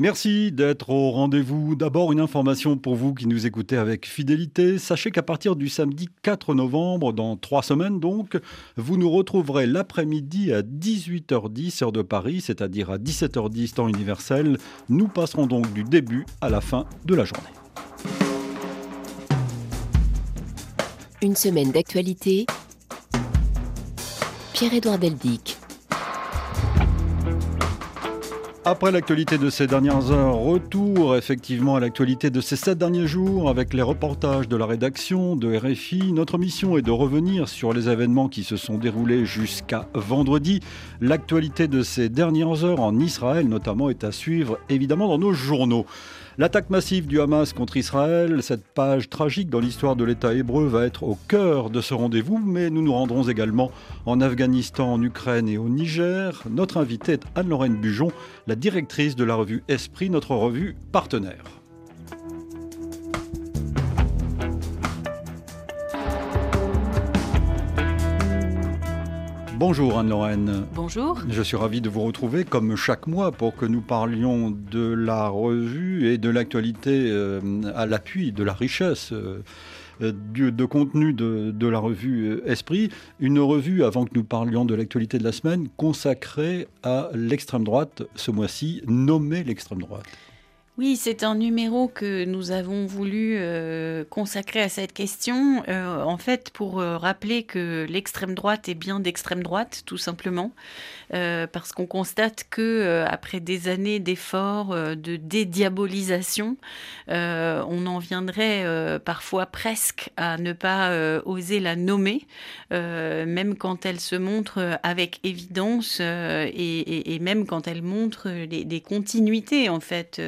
Merci d'être au rendez-vous. D'abord, une information pour vous qui nous écoutez avec fidélité. Sachez qu'à partir du samedi 4 novembre, dans trois semaines donc, vous nous retrouverez l'après-midi à 18h10 heure de Paris, c'est-à-dire à 17h10 temps universel. Nous passerons donc du début à la fin de la journée. Une semaine d'actualité. Pierre-Édouard Deldic. Après l'actualité de ces dernières heures, retour effectivement à l'actualité de ces sept derniers jours avec les reportages de la rédaction de RFI. Notre mission est de revenir sur les événements qui se sont déroulés jusqu'à vendredi. L'actualité de ces dernières heures en Israël notamment est à suivre évidemment dans nos journaux. L'attaque massive du Hamas contre Israël, cette page tragique dans l'histoire de l'État hébreu va être au cœur de ce rendez-vous, mais nous nous rendrons également en Afghanistan, en Ukraine et au Niger. Notre invitée est Anne-Lorraine Bujon, la directrice de la revue Esprit, notre revue partenaire. Bonjour Anne-Lorraine. Bonjour. Je suis ravi de vous retrouver comme chaque mois pour que nous parlions de la revue et de l'actualité euh, à l'appui de la richesse. Euh, de, contenu de, de, la revue euh, Esprit, une revue, avant que nous parlions de l'actualité de la semaine, consacrée à l'extrême droite, ce mois-ci, nommée l'extrême droite. Oui, c'est un numéro que nous avons voulu euh, consacrer à cette question, euh, en fait pour euh, rappeler que l'extrême droite est bien d'extrême droite, tout simplement, parce qu'on constate que après des années d'efforts de dédiabolisation, on en viendrait parfois presque à ne pas oser la nommer, même quand elle se montre avec évidence et, même quand elle montre des continuités en fait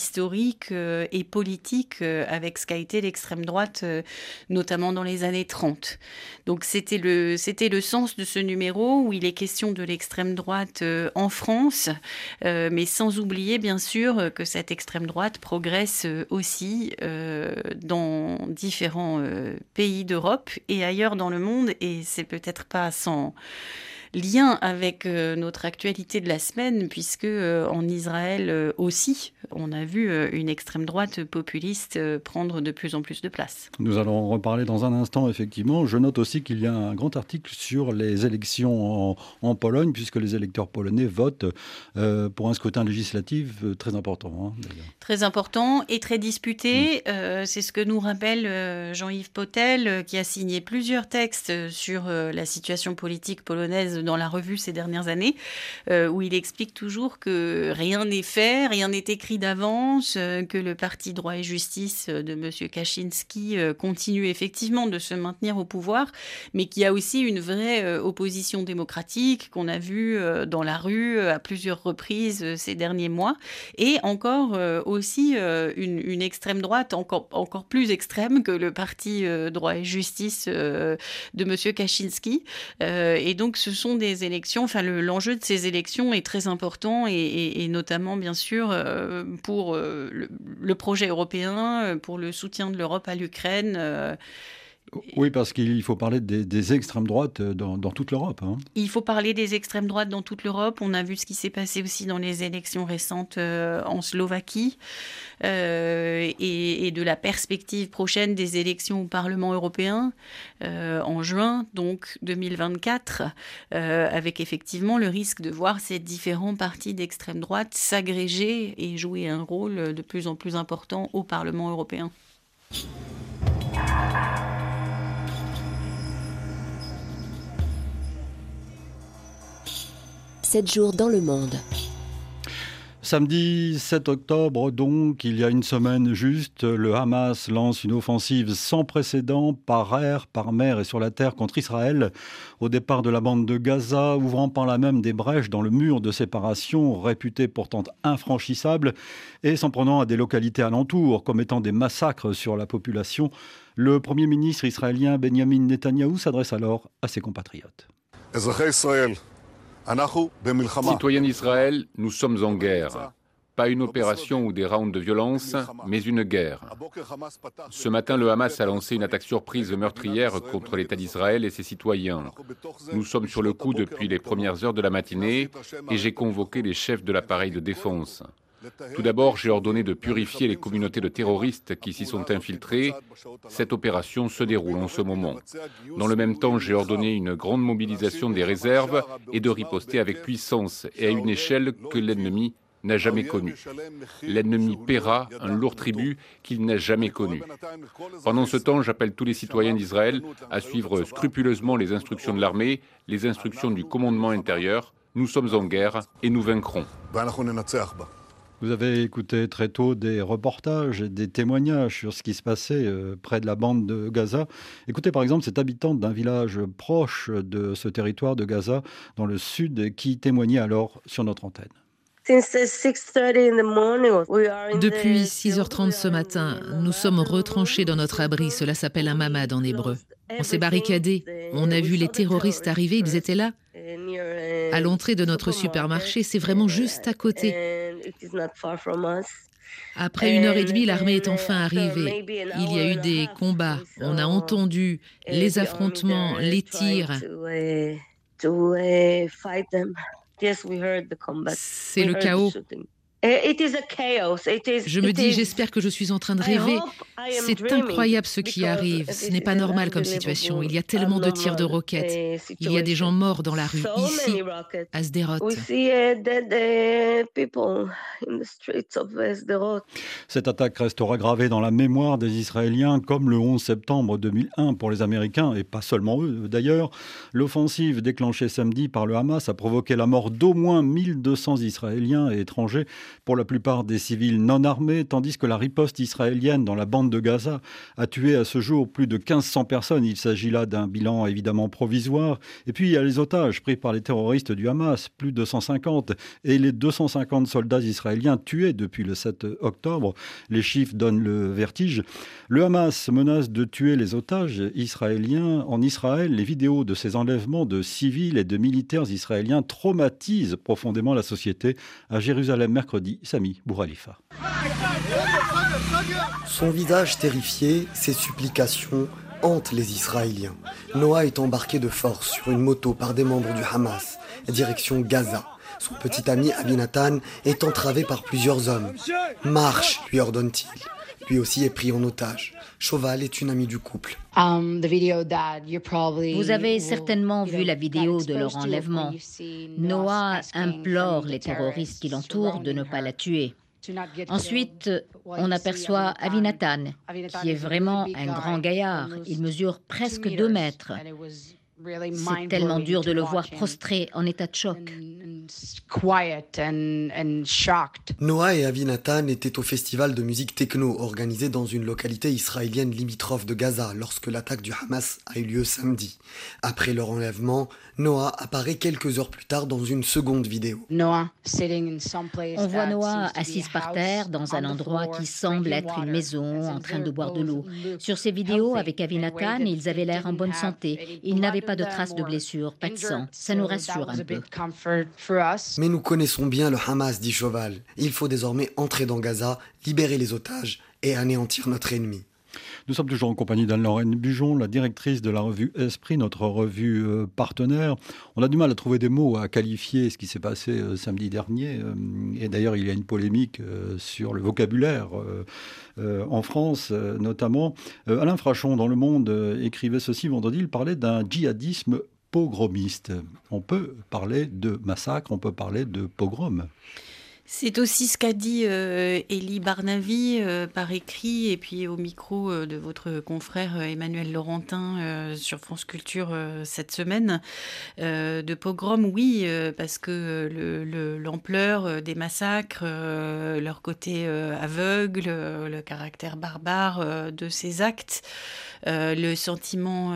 historique euh, et politique euh, avec ce qu'a été l'extrême droite, euh, notamment dans les années 30. Donc c'était le, c'était le sens de ce numéro où il est question de l'extrême droite en France, mais sans oublier bien sûr que cette extrême droite progresse aussi dans différents pays d'Europe et ailleurs dans le monde, et c'est peut-être pas sans lien avec euh, notre actualité de la semaine, puisque euh, en Israël euh, aussi, on a vu une extrême droite populiste prendre de plus en plus de place. Nous allons reparler dans un instant, effectivement. Je note aussi qu'il y a un grand article sur les élections en, Pologne, puisque les électeurs polonais votent pour un scrutin législatif très important. Hein, très important et très disputé. C'est ce que nous rappelle Jean-Yves Potel, qui a signé plusieurs textes sur la situation politique polonaise dans la revue ces dernières années, euh, où il explique toujours que rien n'est fait, rien n'est écrit d'avance, euh, que le parti droit et justice de M. Kaczynski euh, continue effectivement de se maintenir au pouvoir, mais qu'il y a aussi une vraie opposition démocratique qu'on a vue dans la rue à plusieurs reprises ces derniers mois, et encore aussi une, une, extrême droite encore, encore plus extrême que le parti droit et justice de M. Kaczynski. et donc ce sont des élections, enfin l'enjeu de ces élections est très important et, notamment bien sûr euh, pour euh, le, projet européen, euh, pour le soutien de l'Europe à l'Ukraine. Oui, parce qu'il faut parler des, extrêmes droites dans, toute l'Europe. Hein. Il faut parler des extrêmes droites dans toute l'Europe. On a vu ce qui s'est passé aussi dans les élections récentes en Slovaquie. Euh, et, de la perspective prochaine des élections au Parlement européen euh, en juin, donc 2024, euh, avec effectivement le risque de voir ces différents partis d'extrême droite s'agréger et jouer un rôle de plus en plus important au Parlement européen. Sept jours dans le monde. Samedi 7 octobre, donc, il y a une semaine juste, le Hamas lance une offensive sans précédent par air, par mer et sur la terre contre Israël, au départ de la bande de Gaza, ouvrant par là même des brèches dans le mur de séparation, réputé pourtant infranchissable, et s'en prenant à des localités alentours, comme étant des massacres sur la population. Le Premier ministre israélien Benjamin Netanyahou s'adresse alors à ses compatriotes. Citoyens d'Israël, nous sommes en guerre. Pas une opération ou des rounds de violence, mais une guerre. Ce matin, le Hamas a lancé une attaque surprise meurtrière contre l'État d'Israël et ses citoyens. Nous sommes sur le coup depuis les premières heures de la matinée et j'ai convoqué les chefs de l'appareil de défense. Tout d'abord, j'ai ordonné de purifier les communautés de terroristes qui s'y sont infiltrées. Cette opération se déroule en ce moment. Dans le même temps, j'ai ordonné une grande mobilisation des réserves et de riposter avec puissance et à une échelle que l'ennemi n'a jamais connue. L'ennemi paiera un lourd tribut qu'il n'a jamais connu. Pendant ce temps, j'appelle tous les citoyens d'Israël à suivre scrupuleusement les instructions de l'armée, les instructions du commandement intérieur. Nous sommes en guerre et nous vaincrons. Vous avez écouté très tôt des reportages et des témoignages sur ce qui se passait euh, près de la bande de Gaza. Écoutez par exemple cette habitante d'un village proche de ce territoire de Gaza dans le sud qui témoignait alors sur notre antenne. Depuis 6h30 ce matin, nous sommes retranchés dans notre abri. Cela s'appelle un mamad en hébreu. On s'est barricadés. On a vu les terroristes arriver. Ils étaient là. À l'entrée de notre supermarché, c'est vraiment juste à côté. Après une heure et demie, l'armée est enfin arrivée. Il y a eu des combats. On a entendu les affrontements, les tirs. C'est le chaos. Je me dis, j'espère que je suis en train de rêver. C'est incroyable ce qui arrive. Ce n'est pas normal comme situation. Il y a tellement de tirs de roquettes. Il y a des gens morts dans la rue, ici, à Sderot. Cette attaque restera gravée dans la mémoire des Israéliens comme le 11 septembre 2001 pour les Américains, et pas seulement eux d'ailleurs. L'offensive déclenchée samedi par le Hamas a provoqué la mort d'au moins 1200 Israéliens et étrangers pour la plupart des civils non armés, tandis que la riposte israélienne dans la bande de Gaza a tué à ce jour plus de 1500 personnes. Il s'agit là d'un bilan évidemment provisoire. Et puis il y a les otages pris par les terroristes du Hamas, plus de 150, et les 250 soldats israéliens tués depuis le 7 octobre. Les chiffres donnent le vertige. Le Hamas menace de tuer les otages israéliens en Israël. Les vidéos de ces enlèvements de civils et de militaires israéliens traumatisent profondément la société. À Jérusalem mercredi, Sami Bouralifa. Son visage terrifié, ses supplications hantent les Israéliens. Noah est embarqué de force sur une moto par des membres du Hamas, direction Gaza. Son petit ami Abinatan est entravé par plusieurs hommes. Marche, lui ordonne-t-il. Lui aussi est pris en otage. Choval est une amie du couple. Um, Vous avez certainement vu la vidéo de leur enlèvement. Noah implore les terroristes qui l'entourent de ne pas la tuer. Ensuite, on aperçoit Avinatan, qui est vraiment un grand gaillard. Il mesure presque deux mètres. C'est tellement dur de le voir prostré en état de choc. Noah et Avinatan étaient au festival de musique techno organisé dans une localité israélienne limitrophe de Gaza lorsque l'attaque du Hamas a eu lieu samedi. Après leur enlèvement, Noah apparaît quelques heures plus tard dans une seconde vidéo. On voit Noah assise par terre dans un endroit qui semble être une maison en train de boire de l'eau. Sur ces vidéos avec Avinatan, ils avaient l'air en bonne santé. Ils n'avaient pas de traces de blessures, pas de sang. Ça nous rassure un peu. Mais nous connaissons bien le Hamas, dit Choval. Il faut désormais entrer dans Gaza, libérer les otages et anéantir notre ennemi. Nous sommes toujours en compagnie d'Anne-Lorraine Bujon, la directrice de la revue Esprit, notre revue euh, partenaire. On a du mal à trouver des mots à qualifier ce qui s'est passé euh, samedi dernier. Euh, et d'ailleurs, il y a une polémique sur le vocabulaire en France, notamment. Alain Frachon, dans Le Monde, écrivait ceci vendredi. Il parlait d'un djihadisme pogromiste. On peut parler de massacre, on peut parler de pogrom. C'est aussi ce qu'a dit euh, Elie Barnavi euh, par écrit et puis au micro euh, de votre confrère Emmanuel Laurentin sur France Culture cette semaine. de pogrom, oui, parce que l'ampleur des massacres, leur côté aveugle, le caractère barbare de ces actes, le sentiment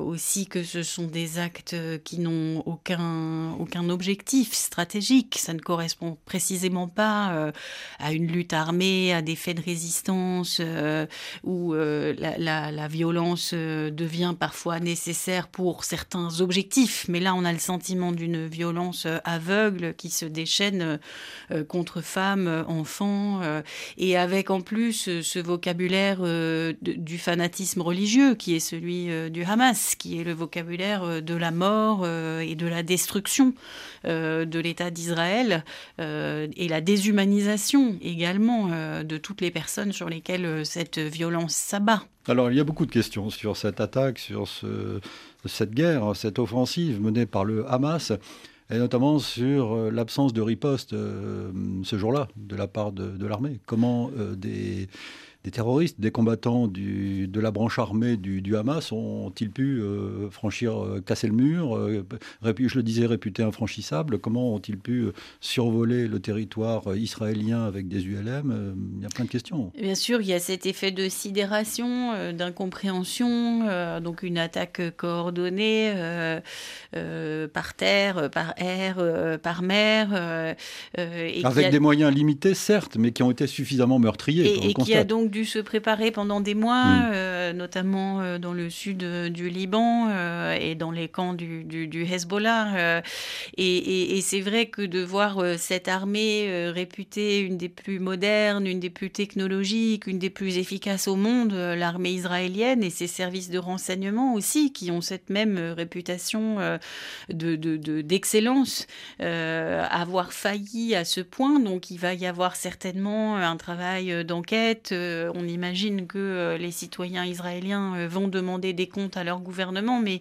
aussi que ce sont des actes qui n'ont aucun, aucun objectif stratégique, ça ne correspond précisément précisément pas euh, à une lutte armée, à des faits de résistance euh, où euh, la, violence devient parfois nécessaire pour certains objectifs. Mais là, on a le sentiment d'une violence aveugle qui se déchaîne contre femmes, enfants, et avec en plus ce vocabulaire du fanatisme religieux qui est celui du Hamas, qui est le vocabulaire de la mort et de la destruction de l'État d'Israël et la déshumanisation également de toutes les personnes sur lesquelles cette violence s'abat. Alors, il y a beaucoup de questions sur cette attaque, sur cette guerre, cette offensive menée par le Hamas, et notamment sur l'absence de riposte ce jour-là de la part de, l'armée. Comment des des terroristes, des combattants du, de la branche armée du, Hamas ont-ils pu euh, franchir, euh, casser le mur euh, Je le disais, réputé infranchissable? Comment ont-ils pu survoler le territoire israélien avec des ULM Il y a plein de questions. Bien sûr, il y a cet effet de sidération, d'incompréhension, donc une attaque coordonnée par terre, par air, par mer. avec des moyens limités, certes, mais qui ont été suffisamment meurtriers. Et, et qui a donc dû se préparer pendant des mois, mm. euh, notamment euh, dans le sud euh, du Liban et dans les camps du, du, Hezbollah. et, c'est vrai que de voir cette armée réputée une des plus modernes, une des plus technologiques, une des plus efficaces au monde, l'armée israélienne et ses services de renseignement aussi, qui ont cette même réputation d'excellence, de, de, avoir failli à ce point. Donc il va y avoir certainement un travail d'enquête on imagine que euh, les citoyens israéliens euh, vont demander des comptes à leur gouvernement, mais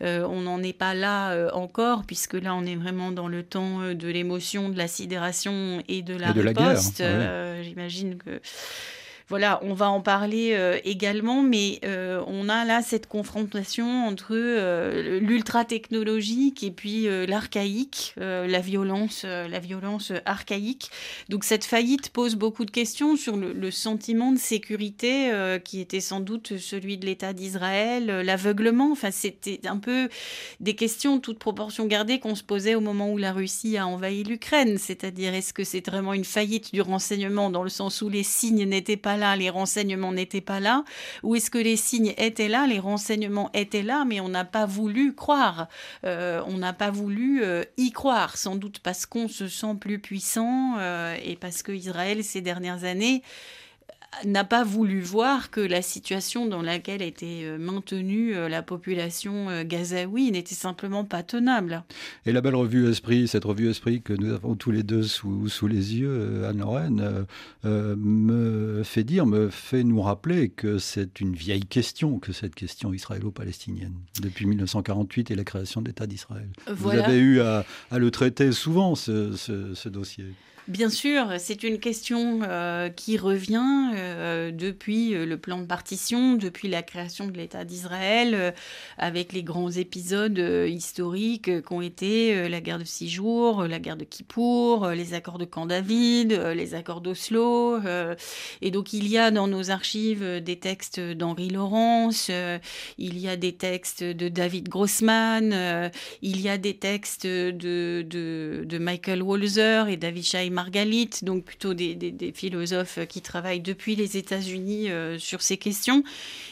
on n'en est pas là encore, puisque là, on est vraiment dans le temps de l'émotion, de la sidération et de la riposte. J'imagine que voilà, on va en parler euh, également, mais euh, on a là cette confrontation entre euh, l'ultra technologique et puis l'archaïque, la violence, la violence archaïque. Donc cette faillite pose beaucoup de questions sur le, sentiment de sécurité qui était sans doute celui de l'État d'Israël, l'aveuglement. Enfin, c'était un peu des questions toutes proportions gardées qu'on se posait au moment où la Russie a envahi l'Ukraine. C'est-à-dire, est-ce que c'est vraiment une faillite du renseignement dans le sens où les signes n'étaient pas là, les renseignements n'étaient pas là Ou est-ce que les signes étaient là, les renseignements étaient là, mais on n'a pas voulu croire. Euh, On n'a pas voulu euh, y croire, sans doute parce qu'on se sent plus puissant euh, et parce que Israël, ces dernières années, n'a pas voulu voir que la situation dans laquelle était euh, maintenue euh, la population euh, gazaoui n'était simplement pas tenable. Et la belle revue Esprit, cette revue Esprit que nous avons tous les deux sous, sous les yeux, Anne-Lorraine, me fait dire, me fait nous rappeler que c'est une vieille question, que cette question israélo-palestinienne, depuis 1948 et la création de l'État d'Israël. Vous avez eu à, le traiter souvent, ce dossier. Bien sûr, c'est une question euh, qui revient euh, depuis euh, le plan de partition, depuis la création de l'État d'Israël, avec les grands épisodes historiques qu'ont été la guerre de six jours, la guerre de Kippour, les accords de Camp David, les accords d'Oslo. et donc il y a dans nos archives des textes d'Henri Laurence, il y a des textes de David Grossman, il y a des textes de, de, de Michael Walzer et David Scheim Margalite, donc plutôt des, philosophes qui travaillent depuis les États-Unis euh, sur ces questions,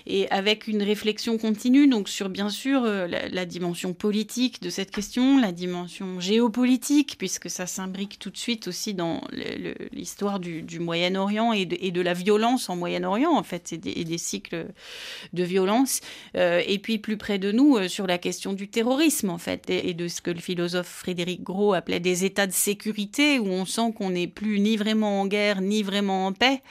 et avec une réflexion continue, donc sur bien sûr euh, la, dimension politique de cette question, la dimension géopolitique, puisque ça s'imbrique tout de suite aussi dans l'histoire du, Moyen-Orient et, de, la violence en Moyen-Orient, en fait, et des, cycles de violence, euh, et puis plus près de nous sur la question du terrorisme, en fait, et de ce que le philosophe Frédéric Gros appelait des états de sécurité, où on sent qu'on n'est plus ni vraiment en guerre, ni vraiment en paix.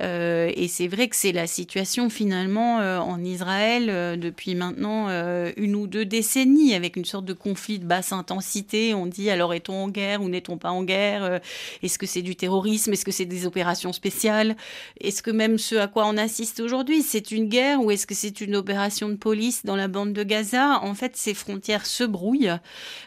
Euh, et c'est vrai que c'est la situation finalement euh, en Israël euh, depuis maintenant une ou deux décennies, avec une sorte de conflit de basse intensité. On dit alors est-on en guerre ou n'est-on pas en guerre? Est-ce que c'est du terrorisme? Est-ce que c'est des opérations spéciales? Est-ce que même ce à quoi on assiste aujourd'hui, c'est une guerre ou est-ce que c'est une opération de police dans la bande de Gaza? En fait, ces frontières se brouillent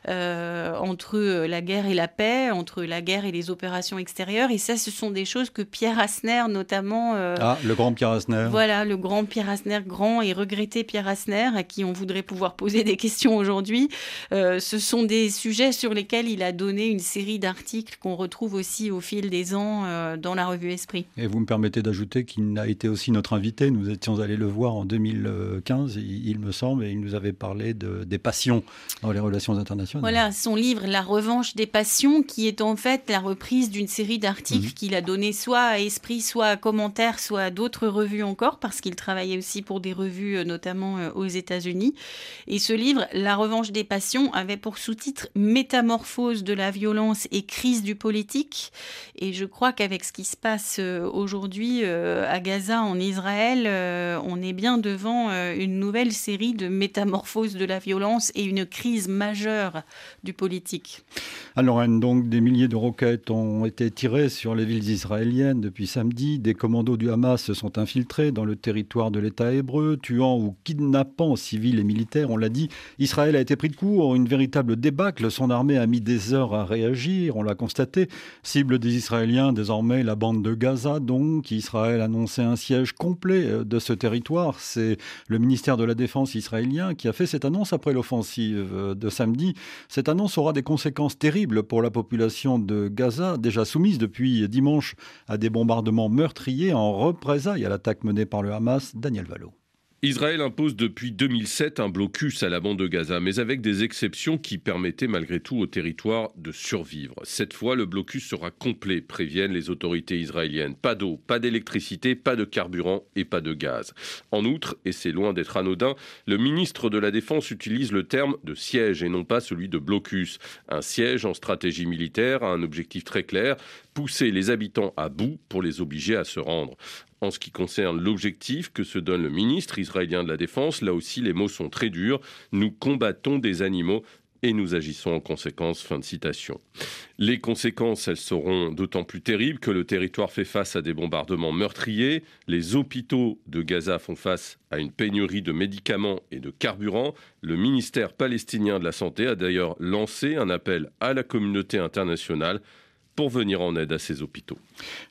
entre la guerre et la paix, entre la guerre et les opérations extérieures. Et ça, ce sont des choses que Pierre Asner, notamment. Euh, ah, le grand Pierre Asner. Voilà, le grand Pierre Asner, grand et regretté Pierre Asner, à qui on voudrait pouvoir poser des questions aujourd'hui. Euh, ce sont des sujets sur lesquels il a donné une série d'articles qu'on retrouve aussi au fil des ans euh, dans la revue Esprit. Et vous me permettez d'ajouter qu'il a été aussi notre invité. Nous étions allés le voir en 2015, il, me semble, et il nous avait parlé de, des passions dans les relations internationales. Voilà, son livre La revanche des passions, qui est en fait la représentation reprise d'une série d'articles mhm. qu'il a donné soit à Esprit, soit à Commentaire, soit à d'autres revues encore, parce qu'il travaillait aussi pour des revues, notamment aux États-Unis. Et ce livre, La revanche des passions, avait pour sous-titre Métamorphose de la violence et crise du politique. Et je crois qu'avec ce qui se passe aujourd'hui à Gaza, en Israël, on est bien devant une nouvelle série de métamorphoses de la violence et une crise majeure du politique. Lorraine, donc, des milliers de roquettes ont été tirées sur les villes israéliennes depuis samedi. Des commandos du Hamas se sont infiltrés dans le territoire de l'État hébreu, tuant ou kidnappant civils et militaires. On l'a dit, Israël a été pris de court, une véritable débâcle. Son armée a mis des heures à réagir, on l'a constaté. Cible des Israéliens, désormais la bande de Gaza, donc. Israël a annoncé un siège complet de ce territoire. C'est le ministère de la Défense israélien qui a fait cette annonce après l'offensive de samedi. Cette annonce aura des conséquences terribles pour la population de Gaza, déjà soumise depuis dimanche à des bombardements meurtriers en représailles à l'attaque menée par le Hamas. Daniel Valo. Israël impose depuis 2007 un blocus à la bande de Gaza, mais avec des exceptions qui permettaient malgré tout au territoire de survivre. Cette fois, le blocus sera complet, préviennent les autorités israéliennes. Pas d'eau, pas d'électricité, pas de carburant et pas de gaz. En outre, et c'est loin d'être anodin, le ministre de la Défense utilise le terme de siège et non pas celui de blocus. Un siège en stratégie militaire a un objectif très clair, pousser les habitants à bout pour les obliger à se rendre. En ce qui concerne l'objectif que se donne le ministre israélien de la Défense, là aussi les mots sont très durs. Nous combattons des animaux et nous agissons en conséquence. Fin de citation. Les conséquences, elles seront d'autant plus terribles que le territoire fait face à des bombardements meurtriers. Les hôpitaux de Gaza font face à une pénurie de médicaments et de carburant. Le ministère palestinien de la Santé a d'ailleurs lancé un appel à la communauté internationale pour venir en aide à ces hôpitaux.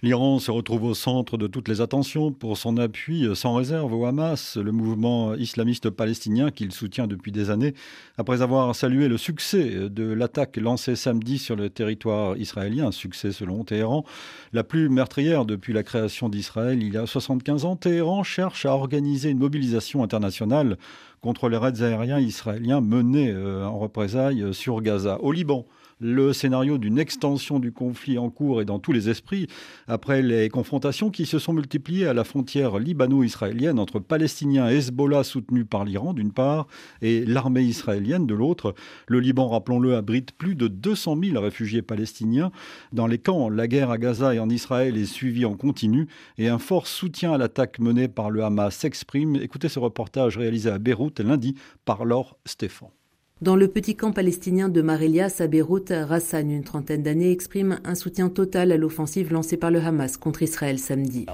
L'Iran se retrouve au centre de toutes les attentions pour son appui sans réserve au Hamas, le mouvement islamiste palestinien qu'il soutient depuis des années. Après avoir salué le succès de l'attaque lancée samedi sur le territoire israélien, un succès selon Téhéran, la plus meurtrière depuis la création d'Israël il y a 75 ans, Téhéran cherche à organiser une mobilisation internationale contre les raids aériens israéliens menés euh, en représailles sur Gaza. Au Liban, le scénario d'une extension du conflit en cours est dans tous les esprits, après les confrontations qui se sont multipliées à la frontière libano-israélienne entre Palestiniens et Hezbollah soutenus par l'Iran d'une part et l'armée israélienne de l'autre. Le Liban, rappelons-le, abrite plus de 200 000 réfugiés palestiniens. Dans les camps, la guerre à Gaza et en Israël est suivie en continu et un fort soutien à l'attaque menée par le Hamas s'exprime. Écoutez ce reportage réalisé à Beyrouth lundi par Laure Stéphane. Dans le petit camp palestinien de Marelias à Beyrouth, Rassan, une trentaine d'années, exprime un soutien total à l'offensive lancée par le Hamas contre Israël samedi.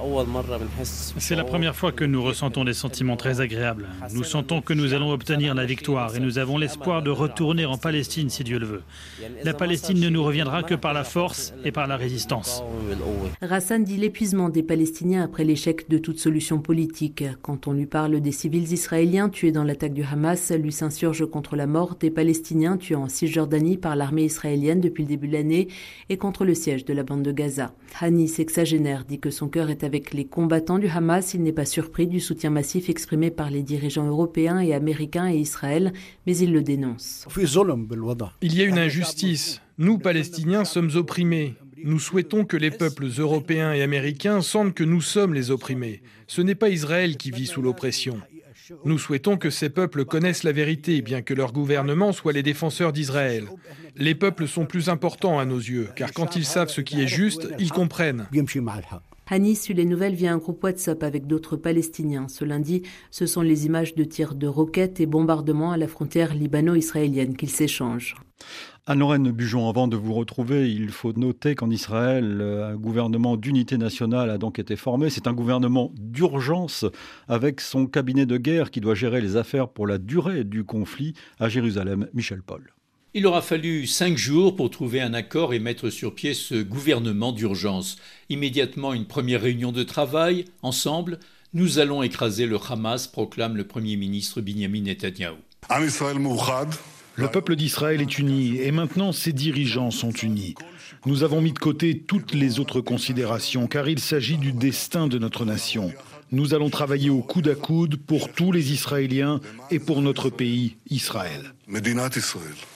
C'est la première fois que nous ressentons des sentiments très agréables. Nous sentons que nous allons obtenir la victoire et nous avons l'espoir de retourner en Palestine si Dieu le veut. La Palestine ne nous reviendra que par la force et par la résistance. Rassan dit l'épuisement des Palestiniens après l'échec de toute solution politique. Quand on lui parle des civils israéliens tués dans l'attaque du Hamas, lui s'insurge contre la mort des Palestiniens tués en Cisjordanie par l'armée israélienne depuis le début de l'année et contre le siège de la bande de Gaza. Hani, sexagénaire, dit que son cœur est avec les combattants du Hamas. Il n'est pas surpris du soutien massif exprimé par les dirigeants européens et américains et Israël, mais il le dénonce. Il y a une injustice. Nous, Palestiniens, sommes opprimés. Nous souhaitons que les peuples européens et américains sentent que nous sommes les opprimés. Ce n'est pas Israël qui vit sous l'oppression. Nous souhaitons que ces peuples connaissent la vérité, bien que leur gouvernement soit les défenseurs d'Israël. Les peuples sont plus importants à nos yeux, car quand ils savent ce qui est juste, ils comprennent. Hani suit les nouvelles via un groupe WhatsApp avec d'autres Palestiniens. Ce lundi, ce sont les images de tirs de roquettes et bombardements à la frontière libano-israélienne qu'ils s'échangent. Anne-Lorraine Bujon, avant de vous retrouver, il faut noter qu'en Israël, un gouvernement d'unité nationale a donc été formé. C'est un gouvernement d'urgence avec son cabinet de guerre qui doit gérer les affaires pour la durée du conflit à Jérusalem. Michel Paul. Il aura fallu cinq jours pour trouver un accord et mettre sur pied ce gouvernement d'urgence. Immédiatement une première réunion de travail, ensemble, nous allons écraser le Hamas, proclame le Premier ministre Benjamin Netanyahu. Le peuple d'Israël est uni et maintenant ses dirigeants sont unis. Nous avons mis de côté toutes les autres considérations car il s'agit du destin de notre nation. Nous allons travailler au coude à coude pour tous les Israéliens et pour notre pays, Israël.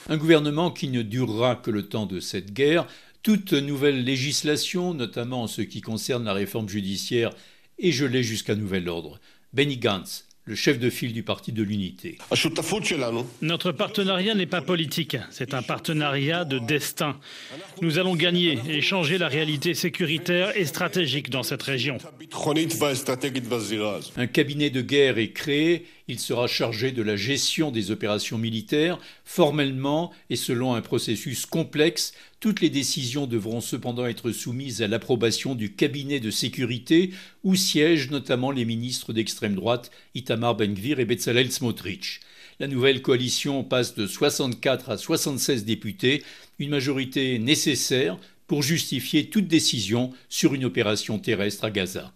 Un gouvernement qui ne durera que le temps de cette guerre, Toute nouvelle législation, notamment en ce qui concerne la réforme judiciaire, est gelée jusqu'à nouvel ordre. Benny Gantz, le chef de file du Parti de l'Unité. Notre partenariat n'est pas politique, c'est un partenariat de destin. Nous allons gagner et changer la réalité sécuritaire et stratégique dans cette région. Un cabinet de guerre est créé, il sera chargé de la gestion des opérations militaires, formellement et selon un processus complexe. Toutes les décisions devront cependant être soumises à l'approbation du cabinet de sécurité où siègent notamment les ministres d'extrême droite Itamar Ben-Gvir et Bezalel Smotrich. La nouvelle coalition passe de 64 à 76 députés, une majorité nécessaire pour justifier toute décision sur une opération terrestre à Gaza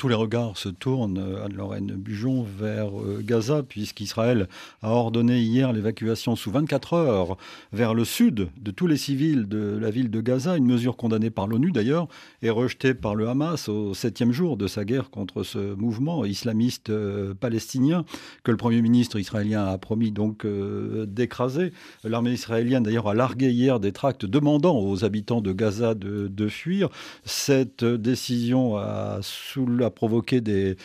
tous les regards se tournent, euh, Anne-Lorraine Bujon, vers euh, Gaza, puisqu'Israël a ordonné hier l'évacuation sous 24 heures vers le sud de tous les civils de la ville de Gaza, une mesure condamnée par l'ONU d'ailleurs et rejetée par le Hamas au septième jour de sa guerre contre ce mouvement islamiste euh, palestinien que le Premier ministre israélien a promis donc d'écraser. L'armée israélienne d'ailleurs a largué hier des tracts demandant aux habitants de Gaza de, fuir. Cette décision a sous la provoqué des,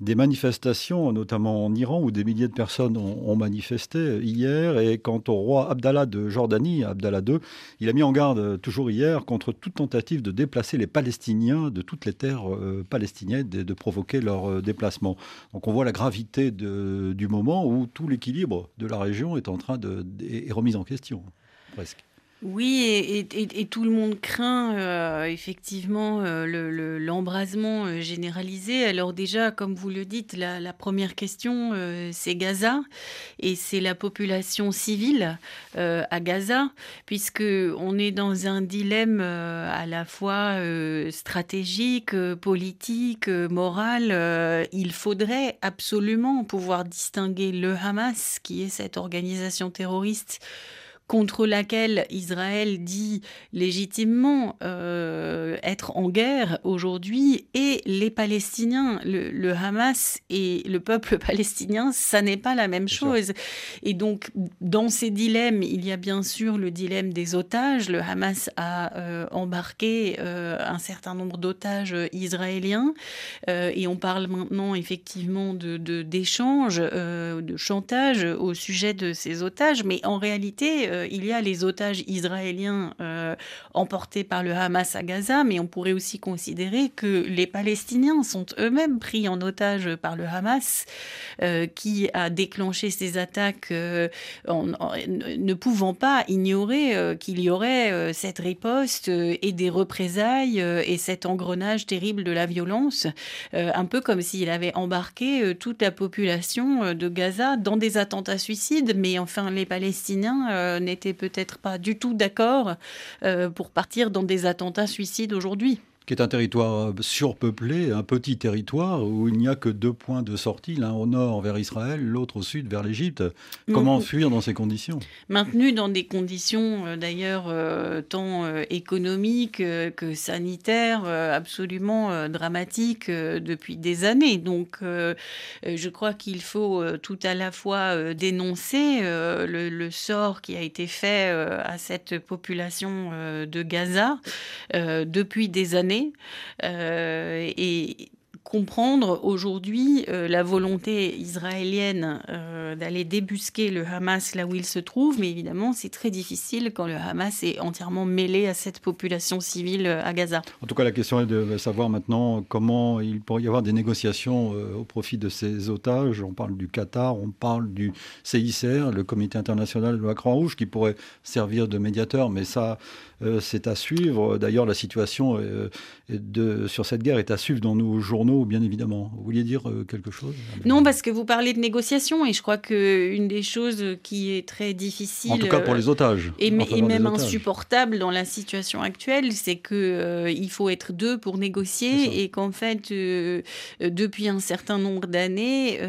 manifestations, notamment en Iran, où des milliers de personnes ont, manifesté hier. Et quant au roi Abdallah de Jordanie, Abdallah II, il a mis en garde toujours hier contre toute tentative de déplacer les Palestiniens de toutes les terres euh, palestiniennes et de provoquer leur euh, déplacement. Donc on voit la gravité du moment où tout l'équilibre de la région est en train de est remis en question, presque. Oui, et, tout le monde craint euh, effectivement euh, l'embrasement euh, généralisé. Alors déjà, comme vous le dites, la, première question, c'est Gaza, et c'est la population civile à Gaza, puisque on est dans un dilemme à la fois stratégique, politique, moral. il faudrait absolument pouvoir distinguer le Hamas, qui est cette organisation terroriste, contre laquelle Israël dit légitimement euh, être en guerre aujourd'hui, et les Palestiniens, le, Hamas et le peuple palestinien, ça n'est pas la même chose. Et donc, dans ces dilemmes, il y a bien sûr le dilemme des otages. Le Hamas a euh, embarqué euh, un certain nombre d'otages israéliens, et on parle maintenant effectivement de d'échanges, de, de chantage au sujet de ces otages, mais en réalité, il y a les otages israéliens euh, emportés par le Hamas à Gaza, mais on pourrait aussi considérer que les Palestiniens sont eux-mêmes pris en otage par le Hamas, euh, qui a déclenché ces attaques en, ne pouvant pas ignorer qu'il y aurait cette riposte et des représailles et cet engrenage terrible de la violence, un peu comme s'il avait embarqué toute la population de Gaza dans des attentats suicides, mais enfin les Palestiniens n'était peut-être pas du tout d'accord euh, pour partir dans des attentats suicides aujourd'hui qui est un territoire surpeuplé, un petit territoire où il n'y a que deux points de sortie, l'un au nord vers Israël, l'autre au sud vers l'Égypte. Comment fuir dans ces conditions? Maintenu dans des conditions euh, d'ailleurs euh, tant euh, économiques que sanitaires absolument dramatiques depuis des années. Donc je crois qu'il faut tout à la fois dénoncer le, le, sort qui a été fait à cette population de Gaza depuis des années et comprendre aujourd'hui euh, la volonté israélienne euh, d'aller débusquer le Hamas là où il se trouve, mais évidemment c'est très difficile quand le Hamas est entièrement mêlé à cette population civile à Gaza. En tout cas, la question est de savoir maintenant comment il pourrait y avoir des négociations au profit de ces otages. On parle du Qatar, on parle du CICR, le Comité international de la Croix-Rouge, qui pourrait servir de médiateur, mais ça euh, c'est à suivre. D'ailleurs, la situation euh, sur cette guerre est à suivre dans nos journaux, bien évidemment. Vous vouliez dire euh, quelque chose Non, parce que vous parlez de négociations et je crois qu'une des choses qui est très difficile. En tout cas pour les otages. Et, même insupportable dans la situation actuelle, c'est qu'il il faut être deux pour négocier et qu'en fait, depuis un certain nombre d'années,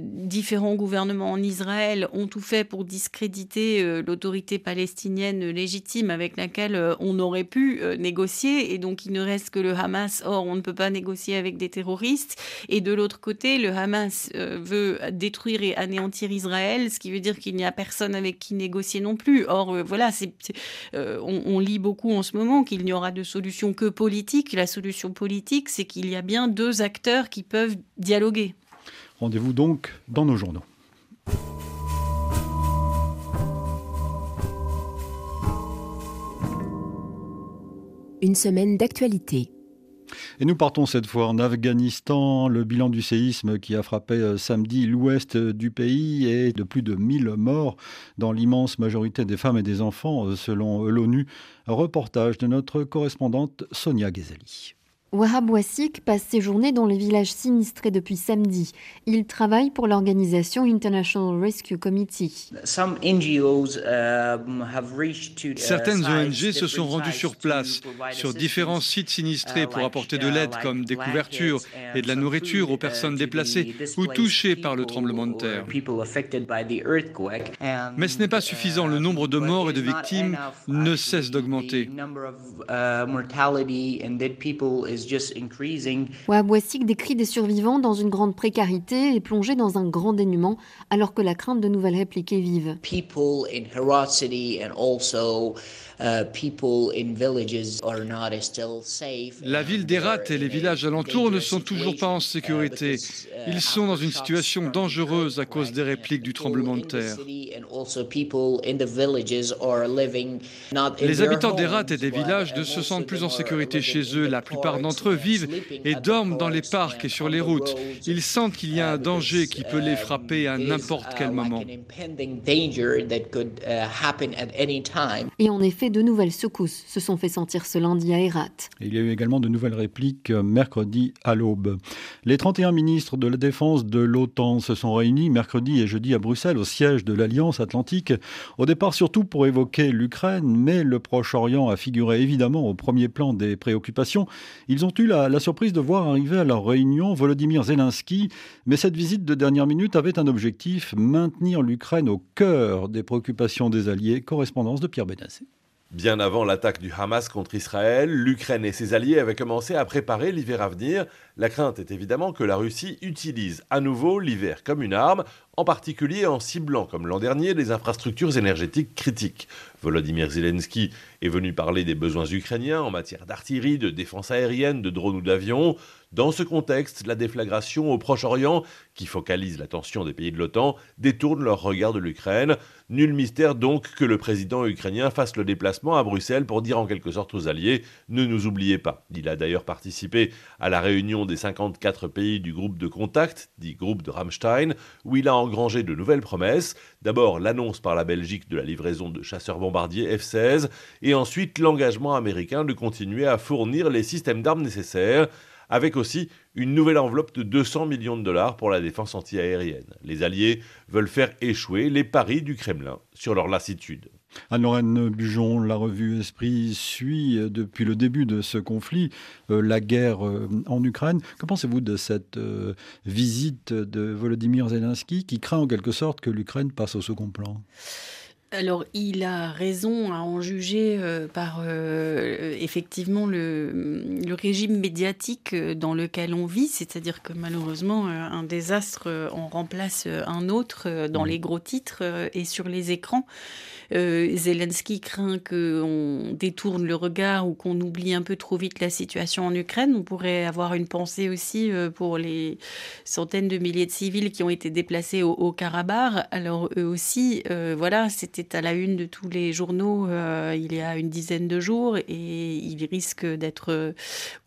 différents gouvernements en Israël ont tout fait pour discréditer l'autorité palestinienne légitime avec laquelle euh, on aurait pu euh, négocier. Et donc, il ne reste que le Hamas. Or, on ne peut pas négocier négocier avec des terroristes. Et de l'autre côté, le Hamas veut détruire et anéantir Israël, ce qui veut dire qu'il n'y a personne avec qui négocier non plus. Or, voilà, c'est, on, on lit beaucoup en ce moment qu'il n'y aura de solution que politique. La solution politique, c'est qu'il y a bien deux acteurs qui peuvent dialoguer. Rendez-vous donc dans nos journaux. Une semaine d'actualité. Et nous partons cette fois en Afghanistan. Le bilan du séisme qui a frappé euh, samedi l'ouest du pays est de plus de 1000 morts, dans l'immense majorité des femmes et des enfants, euh, selon l'ONU. Reportage de notre correspondante Sonia Ghazali. Wahab Wassik passe ses journées dans les villages sinistrés depuis samedi. Il travaille pour l'organisation International Rescue Committee. Certaines ONG se sont rendues sur place, sur différents sites sinistrés pour apporter de l'aide comme des couvertures et de la nourriture aux personnes déplacées ou touchées par le tremblement de terre. Mais ce n'est pas suffisant. Le nombre de morts et de victimes ne cesse d'augmenter. Wahab décrit des survivants dans une grande précarité et plongés dans un grand dénuement, alors que la crainte de nouvelles répliques est vive. Uh, La ville d'Erat et les villages alentours ne sont toujours pas en sécurité. Ils sont dans une situation dangereuse à cause des répliques du tremblement de terre. Les habitants d'Erat et des villages ne se sentent plus en sécurité chez eux. La plupart d'entre eux vivent et dorment dans les parcs et sur les routes. Ils sentent qu'il y a un danger qui peut les frapper à n'importe quel moment. Et en effet, de nouvelles secousses se sont fait sentir ce lundi à Herat. Il y a eu également de nouvelles répliques euh, mercredi à l'aube. Les 31 ministres de la Défense de l'OTAN se sont réunis mercredi et jeudi à Bruxelles au siège de l'Alliance Atlantique. Au départ surtout pour évoquer l'Ukraine, mais le Proche-Orient a figuré évidemment au premier plan des préoccupations. Ils ont eu la, surprise de voir arriver à leur réunion Volodymyr Zelensky, mais cette visite de dernière minute avait un objectif, maintenir l'Ukraine au cœur des préoccupations des alliés. Correspondance de Pierre Benassé. Bien avant l'attaque du Hamas contre Israël, l'Ukraine et ses alliés avaient commencé à préparer l'hiver à venir. La crainte est évidemment que la Russie utilise à nouveau l'hiver comme une arme, en particulier en ciblant, comme l'an dernier, des infrastructures énergétiques critiques. Volodymyr Zelensky est venu parler des besoins ukrainiens en matière d'artillerie, de défense aérienne, de drones ou d'avions. Dans ce contexte, la déflagration au Proche-Orient, qui focalise l'attention des pays de l'OTAN, détourne leur regard de l'Ukraine. Nul mystère donc que le président ukrainien fasse le déplacement à Bruxelles pour dire en quelque sorte aux alliés ne nous oubliez pas. Il a d'ailleurs participé à la réunion des 54 pays du groupe de contact, dit groupe de Rammstein, où il a engrangé de nouvelles promesses. D'abord l'annonce par la Belgique de la livraison de chasseurs bombardiers F-16 et ensuite l'engagement américain de continuer à fournir les systèmes d'armes nécessaires avec aussi une nouvelle enveloppe de 200 millions de dollars pour la défense antiaérienne. Les Alliés veulent faire échouer les paris du Kremlin sur leur lassitude. Anne-Lorraine Bujon, la revue Esprit suit euh, depuis le début de ce conflit euh, la guerre euh, en Ukraine. Que pensez-vous de cette visite de Volodymyr Zelensky qui craint en quelque sorte que l'Ukraine passe au second plan? Alors, il a raison à en juger euh, par euh, effectivement le, régime médiatique euh, dans lequel on vit, c'est-à-dire que malheureusement, un désastre en remplace un autre dans mmh. les gros titres et sur les écrans. Zelensky craint qu'on détourne le regard ou qu'on oublie un peu trop vite la situation en Ukraine. On pourrait avoir une pensée aussi pour les centaines de milliers de civils qui ont été déplacés au, au Karabakh. Alors, eux aussi, voilà, c'était à la une de tous les journaux euh, il y a une dizaine de jours et il risque d'être euh,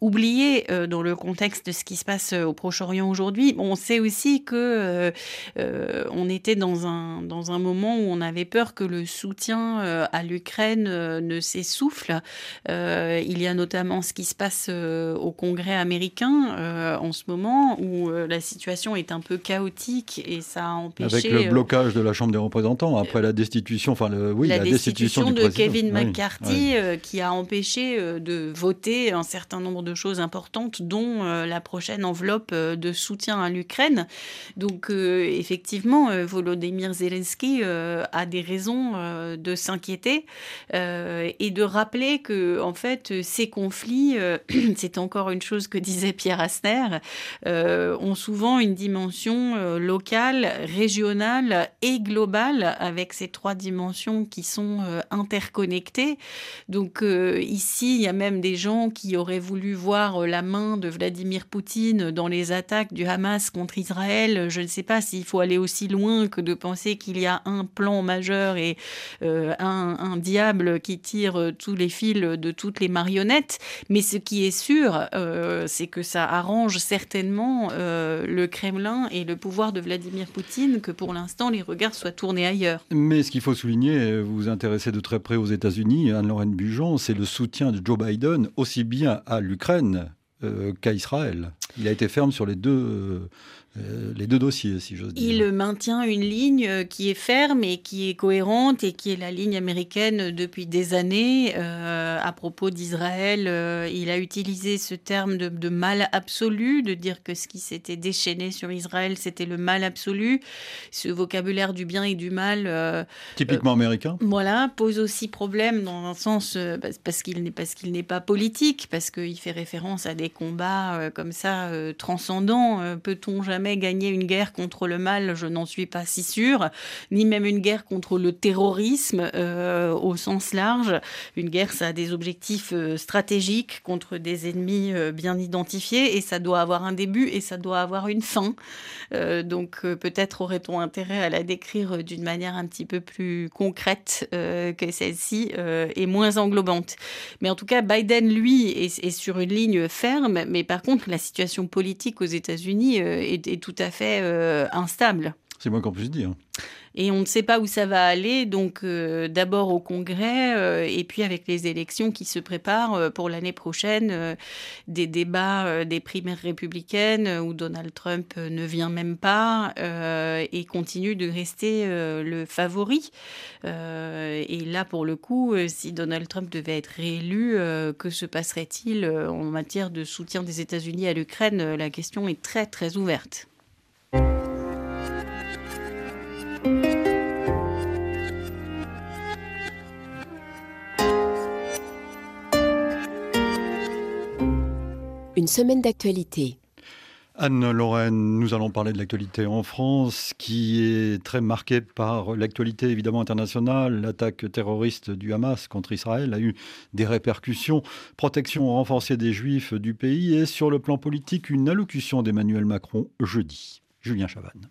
oublié euh, dans le contexte de ce qui se passe au Proche-Orient aujourd'hui. On sait aussi que on était dans un, dans un moment où on avait peur que le soutien à l'Ukraine ne s'essouffle. il y a notamment ce qui se passe au Congrès américain en ce moment où la situation est un peu chaotique et ça a empêché... Avec le blocage de la Chambre des représentants après la destitution enfin oui, la, destitution, de Kevin McCarthy euh, qui a empêché euh, de voter un certain certain nombre de choses importantes, dont la prochaine enveloppe de soutien à l'Ukraine. Donc effectivement, Volodymyr Zelensky a des raisons de s'inquiéter et de rappeler que en fait ces conflits, c'est encore une chose que disait Pierre Asner, ont souvent une dimension locale, régionale et globale avec ces trois dimensions qui sont interconnectées. Donc ici, il y a même des gens qui auraient voulu voir la main de Vladimir Poutine dans les attaques du Hamas contre Israël. Je ne sais pas s'il faut aller aussi loin que de penser qu'il y a un plan majeur et euh, un, diable qui tire tous les fils de toutes les marionnettes. Mais ce qui est sûr, euh, c'est que ça arrange certainement euh, le Kremlin et le pouvoir de Vladimir Poutine que pour l'instant les regards soient tournés ailleurs. Mais ce qu'il faut souligner, vous vous intéressez de très près aux États-Unis, Anne-Lorraine Bujon, c'est le soutien de Joe Biden aussi bien à l'Ukraine qu'à Israël. Il a été ferme sur les deux, euh, les deux dossiers, si j'ose dire. Il maintient une ligne euh, qui est ferme et qui est cohérente et qui est la ligne américaine depuis des années. Euh, à propos d'Israël, il a utilisé ce terme de, mal absolu, de dire que ce qui s'était déchaîné sur Israël, c'était le mal absolu. Ce vocabulaire du bien et du mal. Typiquement américain. Voilà, pose aussi problème dans un sens parce qu'il n'est parce qu'il n'est pas politique, parce qu'il fait référence à des combats comme ça transcendants. Peut-on jamais gagner une guerre contre le mal, je n'en suis pas si sûre, ni même une guerre contre le terrorisme euh, au sens large. Une guerre, ça a des objectifs euh, stratégiques contre des ennemis euh, bien identifiés et ça doit avoir un début et ça doit avoir une fin. donc peut-être aurait-on intérêt à la décrire d'une manière un petit peu plus concrète que celle-ci et moins englobante. Mais en tout cas, Biden, lui, est, sur une ligne ferme, mais par contre, la situation politique aux États-Unis est tout à fait euh, instable. C'est moi qu'on puisse dire et on ne sait pas où ça va aller. Donc euh, d'abord au Congrès euh, et puis avec les élections qui se préparent euh, pour l'année prochaine, des débats des primaires républicaines où Donald Trump ne vient même pas et continue de rester le favori. et là pour le coup, si Donald Trump devait être réélu, que se passerait-il en matière de soutien des États-Unis à l'Ukraine? La question est très très ouverte. Une semaine d'actualité. Anne-Lorraine, nous allons parler de l'actualité en France qui est très marquée par l'actualité évidemment internationale. L'attaque terroriste du Hamas contre Israël a eu des répercussions. Protection renforcée des juifs du pays et sur le plan politique, une allocution d'Emmanuel Macron jeudi. Julien Chavannes.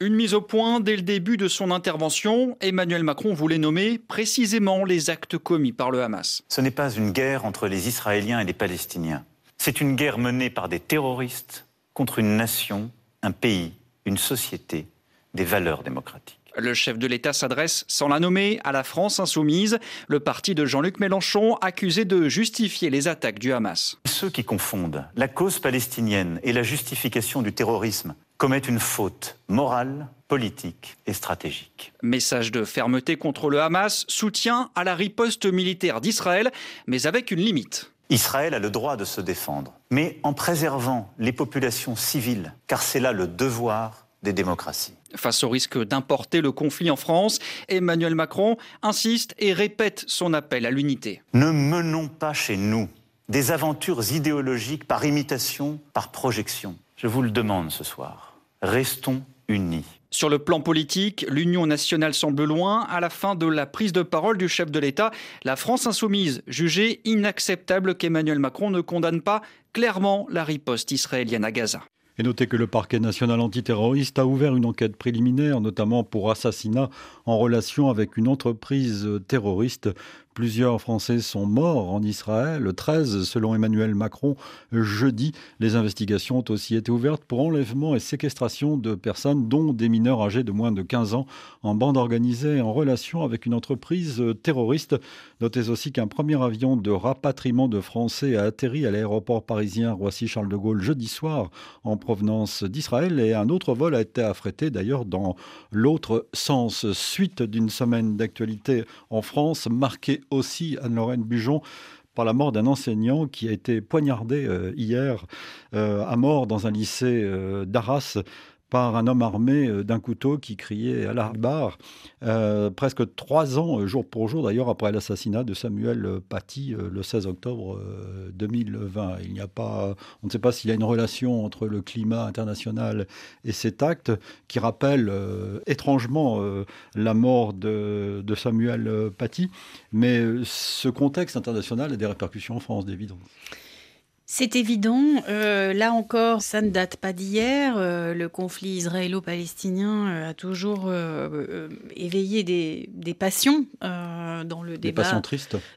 Une mise au point dès le début de son intervention, Emmanuel Macron voulait nommer précisément les actes commis par le Hamas. Ce n'est pas une guerre entre les Israéliens et les Palestiniens. C'est une guerre menée par des terroristes contre une nation, un pays, une société, des valeurs démocratiques. Le chef de l'État s'adresse, sans la nommer, à la France insoumise, le parti de Jean-Luc Mélenchon, accusé de justifier les attaques du Hamas. Ceux qui confondent la cause palestinienne et la justification du terrorisme commettent une faute morale, politique et stratégique. Message de fermeté contre le Hamas, soutien à la riposte militaire d'Israël, mais avec une limite. Israël a le droit de se défendre, mais en préservant les populations civiles, car c'est là le devoir des démocraties. Face au risque d'importer le conflit en France, Emmanuel Macron insiste et répète son appel à l'unité. Ne menons pas chez nous des aventures idéologiques par imitation, par projection. Je vous le demande ce soir. Restons unis. Sur le plan politique, l'Union nationale semble loin. À la fin de la prise de parole du chef de l'État, la France insoumise jugeait inacceptable qu'Emmanuel Macron ne condamne pas clairement la riposte israélienne à Gaza. Et notez que le parquet national antiterroriste a ouvert une enquête préliminaire, notamment pour assassinat en relation avec une entreprise terroriste Plusieurs Français sont morts en Israël. Le 13, selon Emmanuel Macron, jeudi, les investigations ont aussi été ouvertes pour enlèvement et séquestration de personnes, dont des mineurs âgés de moins de 15 ans, en bande organisée en relation avec une entreprise terroriste. Notez aussi qu'un premier avion de rapatriement de Français a atterri à l'aéroport parisien Roissy-Charles de Gaulle jeudi soir en provenance d'Israël et un autre vol a été affrété d'ailleurs dans l'autre sens. Suite d'une semaine d'actualité en France marquée aussi, Anne-Lorraine Bujon, par la mort d'un enseignant qui a été poignardé hier à mort dans un lycée d'Arras par un homme armé euh, d'un couteau qui criait à la barre, euh, presque trois ans, euh, jour pour jour d'ailleurs, après l'assassinat de Samuel Paty le 16 octobre 2020. Il n'y a pas, on ne sait pas s'il y a une relation entre le climat international et cet acte qui rappelle étrangement la mort de, de Samuel Paty, mais ce contexte international a des répercussions en France, d'évidence. C'est évident. Euh, là encore, ça ne date pas d'hier. Euh, le conflit israélo-palestinien euh, a toujours éveillé des, passions dans le débat.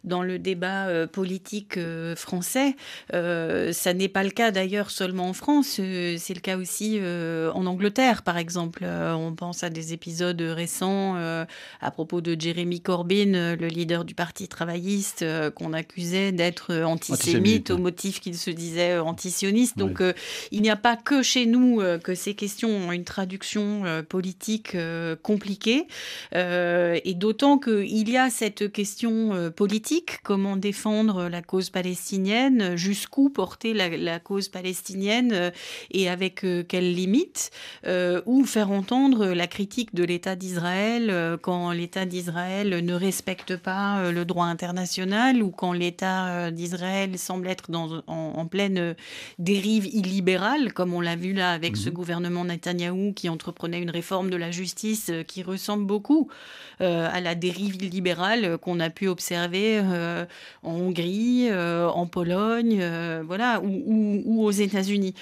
Dans le débat politique français. ça n'est pas le cas d'ailleurs seulement en France. C'est le cas aussi en Angleterre, par exemple. on pense à des épisodes récents à propos de Jeremy Corbyn, le leader du Parti travailliste, qu'on accusait d'être antisémite, au motif qu'il se disait euh, antisioniste. Donc euh, il n'y a pas que chez nous euh, que ces questions ont une traduction politique compliquée. et d'autant qu'il y a cette question politique, comment défendre la cause palestinienne, jusqu'où porter la, cause palestinienne et avec quelles limites, ou faire entendre la critique de l'État d'Israël quand l'État d'Israël ne respecte pas le droit international ou quand l'État d'Israël semble être dans, en, en pleine euh, dérive illibérale, comme on l'a vu là avec ce mhm. gouvernement Netanyahou qui entreprenait une réforme de la justice euh, qui ressemble beaucoup euh, à la dérive illibérale qu'on a pu observer en Hongrie, en Pologne, voilà, ou aux États-Unis.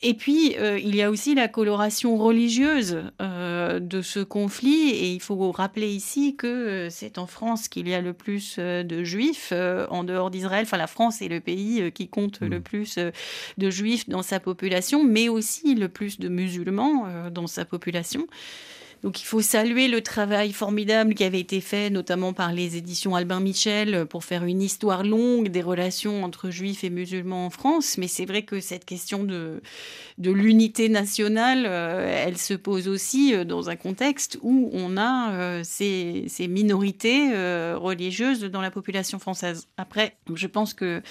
Et puis, euh, il y a aussi la coloration religieuse euh, de ce conflit. Et il faut rappeler ici que euh, c'est en France qu'il y a le plus de juifs en dehors d'Israël. Enfin, la France est le pays qui compte le mmh. plus de juifs dans sa population, mais aussi le plus de musulmans dans sa population. Donc il faut saluer le travail formidable qui avait été fait notamment par les éditions Albin Michel pour faire une histoire longue des relations entre juifs et musulmans en France. Mais c'est vrai que cette question de, de l'unité nationale, euh, elle se pose aussi euh, dans un contexte où on a euh, ces, ces, minorités religieuses dans la population française. Après, je pense que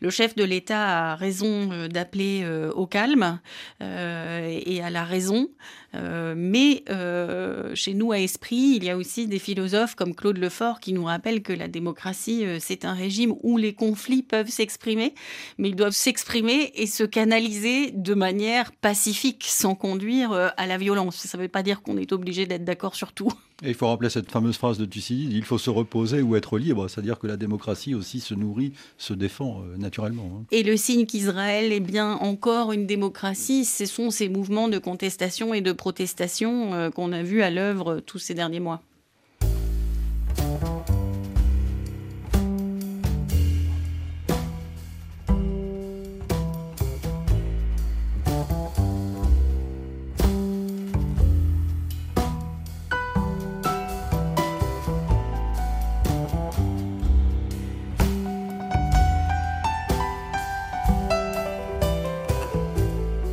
le chef de l'État a raison d'appeler au calme et à la raison. Euh, mais euh, chez nous, à Esprit, il y a aussi des philosophes comme Claude Lefort qui nous rappellent que la démocratie, euh, c'est un régime où les conflits peuvent s'exprimer, mais ils doivent s'exprimer et se canaliser de manière pacifique, sans conduire à la violence. Ça ne veut pas dire qu'on est obligé d'être d'accord sur tout. Et il faut rappeler cette fameuse phrase de Thucydide, il faut se reposer ou être libre, c'est-à-dire que la démocratie aussi se nourrit, se défend euh, naturellement. Hein. Et le signe qu'Israël est bien encore une démocratie, ce sont ces mouvements de contestation et de protestation euh, qu'on a vus à l'œuvre tous ces derniers mois.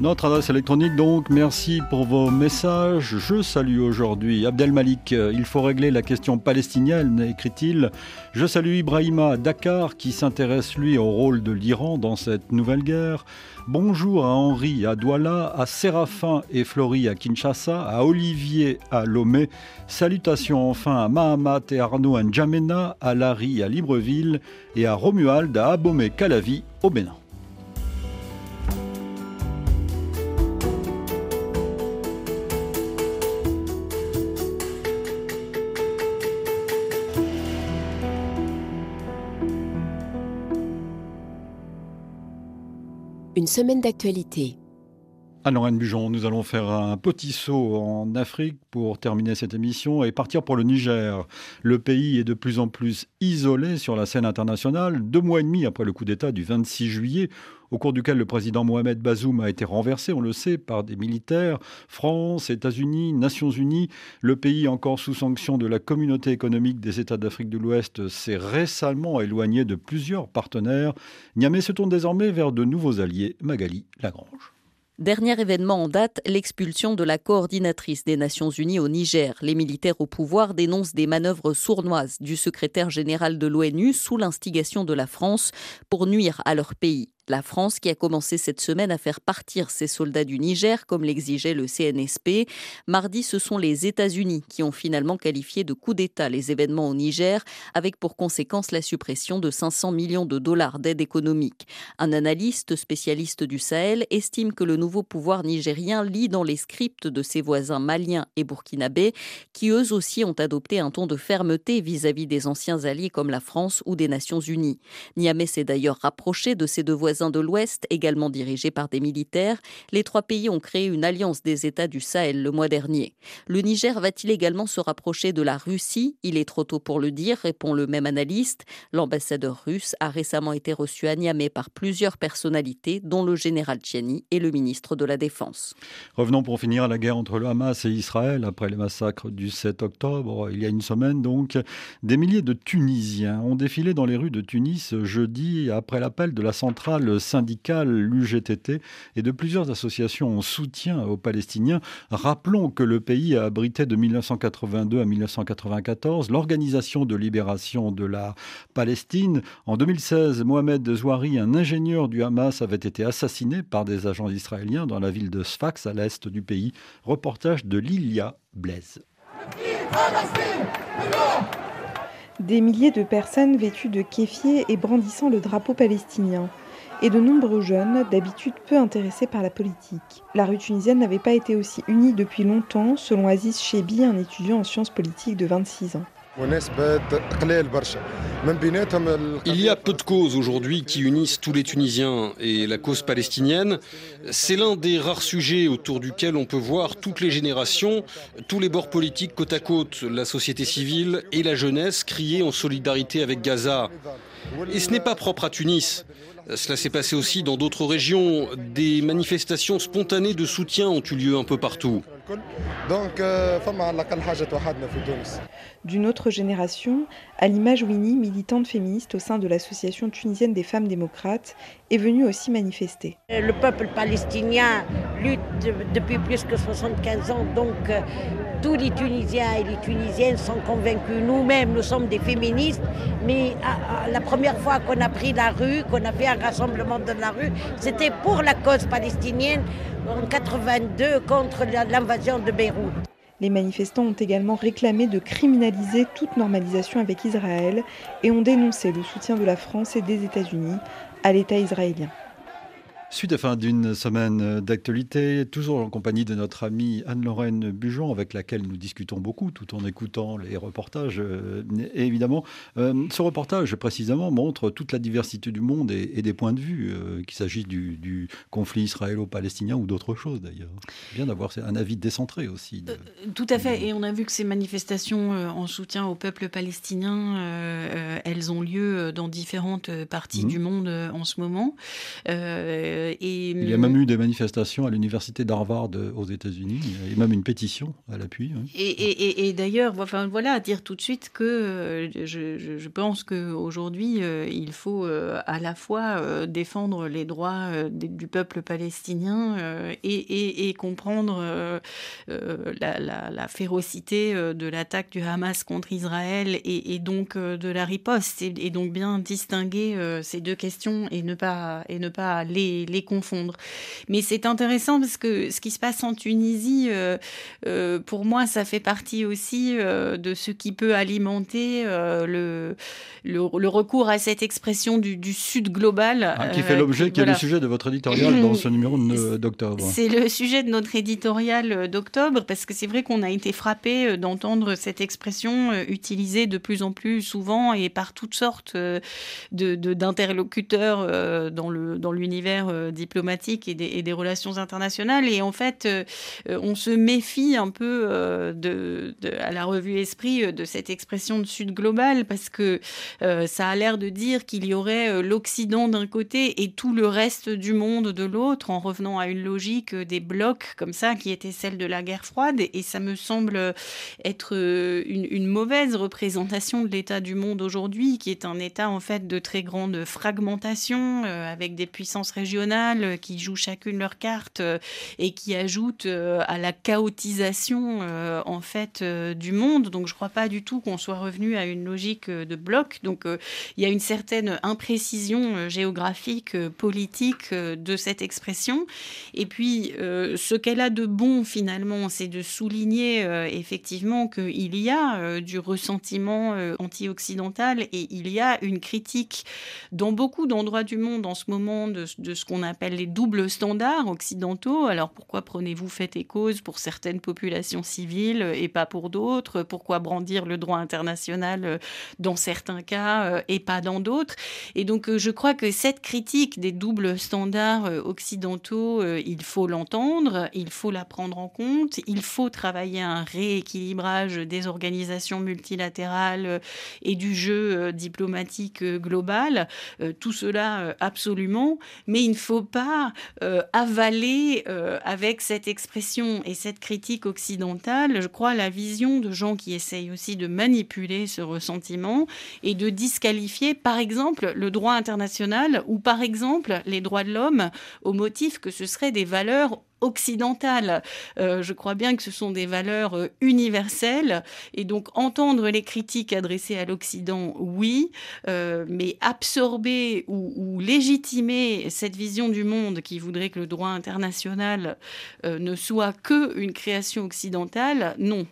Notre adresse électronique donc, merci pour vos messages. Je salue aujourd'hui Abdel Malik. Il faut régler la question palestinienne, écrit-il. Je salue Ibrahima Dakar qui s'intéresse lui au rôle de l'Iran dans cette nouvelle guerre. Bonjour à Henri à Douala, à Séraphin et Florie à Kinshasa, à Olivier à Lomé. Salutations enfin à Mahamat et Arnaud à N'Djamena, à Larry à Libreville et à Romuald à Abomey-Calavi au Bénin. Semaine d'actualité. À Lorraine Bujon, nous allons faire un petit saut en Afrique pour terminer cette émission et partir pour le Niger. Le pays est de plus en plus isolé sur la scène internationale, deux mois et demi après le coup d'État du 26 juillet, au cours duquel le président Mohamed Bazoum a été renversé, on le sait, par des militaires, France, États-Unis, Nations Unies. Le pays, encore sous sanction de la communauté économique des États d'Afrique de l'Ouest, s'est récemment éloigné de plusieurs partenaires. Niamey se tourne désormais vers de nouveaux alliés. Magali Lagrange. Dernier événement en date, l'expulsion de la coordinatrice des Nations Unies au Niger. Les militaires au pouvoir dénoncent des manœuvres sournoises du secrétaire général de l'ONU sous l'instigation de la France pour nuire à leur pays. La France qui a commencé cette semaine à faire partir ses soldats du Niger comme l'exigeait le CNSP. Mardi, ce sont les États-Unis qui ont finalement qualifié de coup d'État les événements au Niger avec pour conséquence la suppression de 500 millions de dollars d'aide économique. Un analyste spécialiste du Sahel estime que le nouveau pouvoir nigérien lit dans les scripts de ses voisins maliens et burkinabés qui eux aussi ont adopté un ton de fermeté vis-à-vis des anciens alliés comme la France ou des Nations Unies. Niamey s'est d'ailleurs rapproché de ses deux voisins de l'Ouest, également dirigés par des militaires, les trois pays ont créé une alliance des États du Sahel le mois dernier. Le Niger va-t-il également se rapprocher de la Russie? Il est trop tôt pour le dire, répond le même analyste. L'ambassadeur russe a récemment été reçu à Niamey par plusieurs personnalités, dont le général Tchiani et le ministre de la Défense. Revenons pour finir à la guerre entre le Hamas et Israël après les massacres du 7 octobre, il y a une semaine donc. Des milliers de Tunisiens ont défilé dans les rues de Tunis jeudi après l'appel de la centrale syndical, l'UGTT et de plusieurs associations en soutien aux Palestiniens. Rappelons que le pays a abrité de 1982 à 1994 l'Organisation de libération de la Palestine. En 2016, Mohamed Zouari, un ingénieur du Hamas, avait été assassiné par des agents israéliens dans la ville de Sfax, à l'est du pays. Reportage de Lilia Blaise. Des milliers de personnes vêtues de kéfiers et brandissant le drapeau palestinien et de nombreux jeunes, d'habitude peu intéressés par la politique. La rue tunisienne n'avait pas été aussi unie depuis longtemps, selon Aziz Chebi, un étudiant en sciences politiques de 26 ans. Il y a peu de causes aujourd'hui qui unissent tous les Tunisiens et la cause palestinienne, c'est l'un des rares sujets autour duquel on peut voir toutes les générations, tous les bords politiques côte à côte, la société civile et la jeunesse crier en solidarité avec Gaza. Et ce n'est pas propre à Tunis. Cela s'est passé aussi dans d'autres régions. Des manifestations spontanées de soutien ont eu lieu un peu partout. D'une autre génération, l'image Winnie, militante féministe au sein de l'Association tunisienne des femmes démocrates, est venue aussi manifester. Le peuple palestinien lutte depuis plus que 75 ans, donc euh, tous les Tunisiens et les Tunisiennes sont convaincus. Nous-mêmes, nous sommes des féministes, mais la première fois qu'on a pris la rue, qu'on a fait un rassemblement dans la rue, c'était pour la cause palestinienne en 82 contre l'invasion de Beyrouth. Les manifestants ont également réclamé de criminaliser toute normalisation avec Israël et ont dénoncé le soutien de la France et des États-Unis à l'État israélien. Suite à fin d'une semaine d'actualité, toujours en compagnie de notre amie Anne-Lorraine Bujon, avec laquelle nous discutons beaucoup tout en écoutant les reportages. Euh, évidemment, euh, ce reportage précisément montre toute la diversité du monde et, des points de vue, euh, qu'il s'agisse du, conflit israélo-palestinien ou d'autres choses d'ailleurs. Bien d'avoir un avis décentré aussi. tout à fait, et on a vu que ces manifestations en soutien au peuple palestinien, elles ont lieu dans différentes parties mmh. du monde en ce moment. Euh, il y a même eu des manifestations à l'université d'Harvard euh, aux États-Unis, et même une pétition à l'appui. Et, d'ailleurs, enfin, voilà, à dire tout de suite que euh, je, pense qu'aujourd'hui, il faut à la fois défendre les droits du peuple palestinien et, comprendre la, férocité de l'attaque du Hamas contre Israël et, donc de la riposte, et, donc bien distinguer ces deux questions et ne pas, et ne pas les les, confondre. Mais c'est intéressant parce que ce qui se passe en Tunisie, euh, euh, pour moi, ça fait partie aussi euh, de ce qui peut alimenter le, le, recours à cette expression du, Sud global. Ah, qui fait l'objet, qui est le sujet de votre éditorial dans ce numéro d'octobre. C'est le sujet de notre éditorial d'octobre parce que c'est vrai qu'on a été frappé d'entendre cette expression utilisée de plus en plus souvent et par toutes sortes d'interlocuteurs de, dans l'univers diplomatiques et des, relations internationales. Et en fait, on se méfie un peu de, à la revue Esprit de cette expression de Sud global parce que ça a l'air de dire qu'il y aurait l'Occident d'un côté et tout le reste du monde de l'autre, en revenant à une logique des blocs comme ça, qui était celle de la guerre froide. Et ça me semble être une, mauvaise représentation de l'état du monde aujourd'hui, qui est un état en fait de très grande fragmentation, euh, avec des puissances régionales qui jouent chacune leur carte euh, et qui ajoutent euh, à la chaotisation en fait du monde. Donc je ne crois pas du tout qu'on soit revenu à une logique de bloc. Donc il y a une certaine imprécision géographique, politique de cette expression. Et puis ce qu'elle a de bon finalement, c'est de souligner effectivement qu'il y a du ressentiment anti-occidental et il y a une critique dans beaucoup d'endroits du monde en ce moment de, ce qu'on appelle les doubles standards occidentaux. Alors pourquoi prenez-vous fait et cause pour certaines populations civiles et pas pour d'autres? Pourquoi brandir le droit international euh, dans certains cas euh, et pas dans d'autres? Et donc euh, je crois que cette critique des doubles standards occidentaux, il faut l'entendre, il faut la prendre en compte, il faut travailler un rééquilibrage des organisations multilatérales et du jeu diplomatique global. Euh, tout cela euh, absolument, mais il ne faut pas euh, avaler avec cette expression et cette critique occidentale, je crois, la vision de gens qui essayent aussi de manipuler ce ressentiment et de disqualifier, par exemple, le droit international ou par exemple les droits de l'homme au motif que ce seraient des valeurs occidentale. Euh, je crois bien que ce sont des valeurs euh, universelles et donc entendre les critiques adressées à l'Occident, oui, euh, mais absorber ou, légitimer cette vision du monde qui voudrait que le droit international ne soit que une création occidentale, non.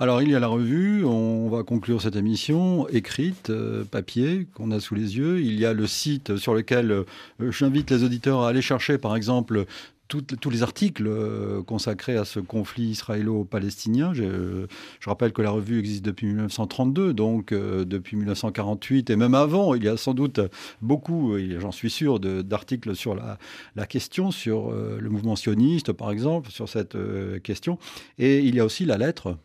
Alors, il y a la revue, on va conclure cette émission, écrite, papier, qu'on a sous les yeux. Il y a le site sur lequel j'invite les auditeurs à aller chercher, par exemple, tous les articles euh, consacrés à ce conflit israélo-palestinien. Je, rappelle que la revue existe depuis 1932, donc euh, depuis 1948 et même avant, il y a sans doute beaucoup, j'en suis sûr, d'articles sur la, question, sur euh, le mouvement sioniste par exemple, sur cette question. Et il y a aussi la lettre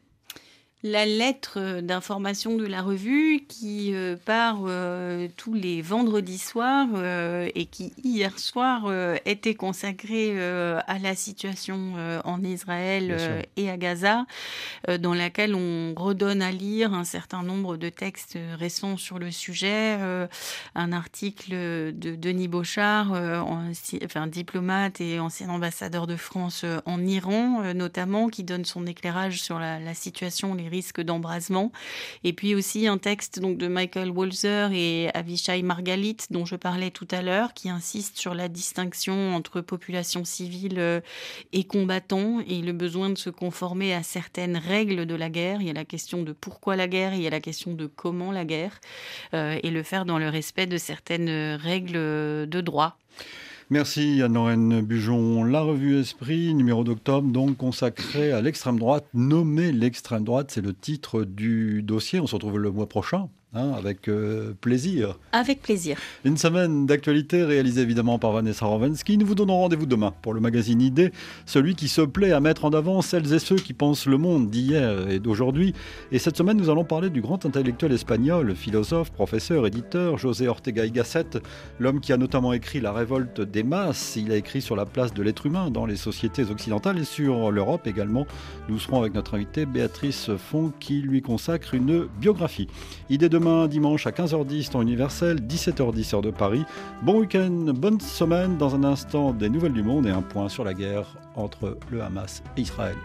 la lettre d'information de la revue qui euh, part euh, tous les vendredis soirs euh, et qui hier soir était consacrée à la situation en Israël et à Gaza, dans laquelle on redonne à lire un certain nombre de textes récents sur le sujet, un article de Denis Beauchard, enfin diplomate et ancien ambassadeur de France en Iran notamment, qui donne son éclairage sur la, la situation, les risque d'embrasement. Et puis aussi un texte donc de Michael Walzer et Avishai Margalit dont je parlais tout à l'heure, qui insiste sur la distinction entre population civile euh, et combattants et le besoin de se conformer à certaines règles de la guerre. Il y a la question de pourquoi la guerre, il y a la question de comment la guerre, euh, et le faire dans le respect de certaines règles de droit. Merci Anne-Lorraine Bujon. La revue Esprit, numéro d'octobre, donc consacrée à l'extrême droite, nommée l'extrême droite, c'est le titre du dossier. On se retrouve le mois prochain. Hein, avec euh, plaisir. Avec plaisir. Une semaine d'actualité réalisée évidemment par Vanessa Rovensky. Nous vous donnons rendez-vous demain pour le magazine Idée, celui qui se plaît à mettre en avant celles et ceux qui pensent le monde d'hier et d'aujourd'hui. Et cette semaine, nous allons parler du grand intellectuel espagnol, philosophe, professeur, éditeur, José Ortega y Gasset, l'homme qui a notamment écrit La révolte des masses. Il a écrit sur la place de l'être humain dans les sociétés occidentales et sur l'Europe également. Nous serons avec notre invitée Béatrice Font qui lui consacre une biographie. Idée de demain dimanche à 15h10 temps universel, 17h10 heure de Paris. Bon week-end, bonne semaine. Dans un instant, des nouvelles du monde et un point sur la guerre entre le Hamas et Israël.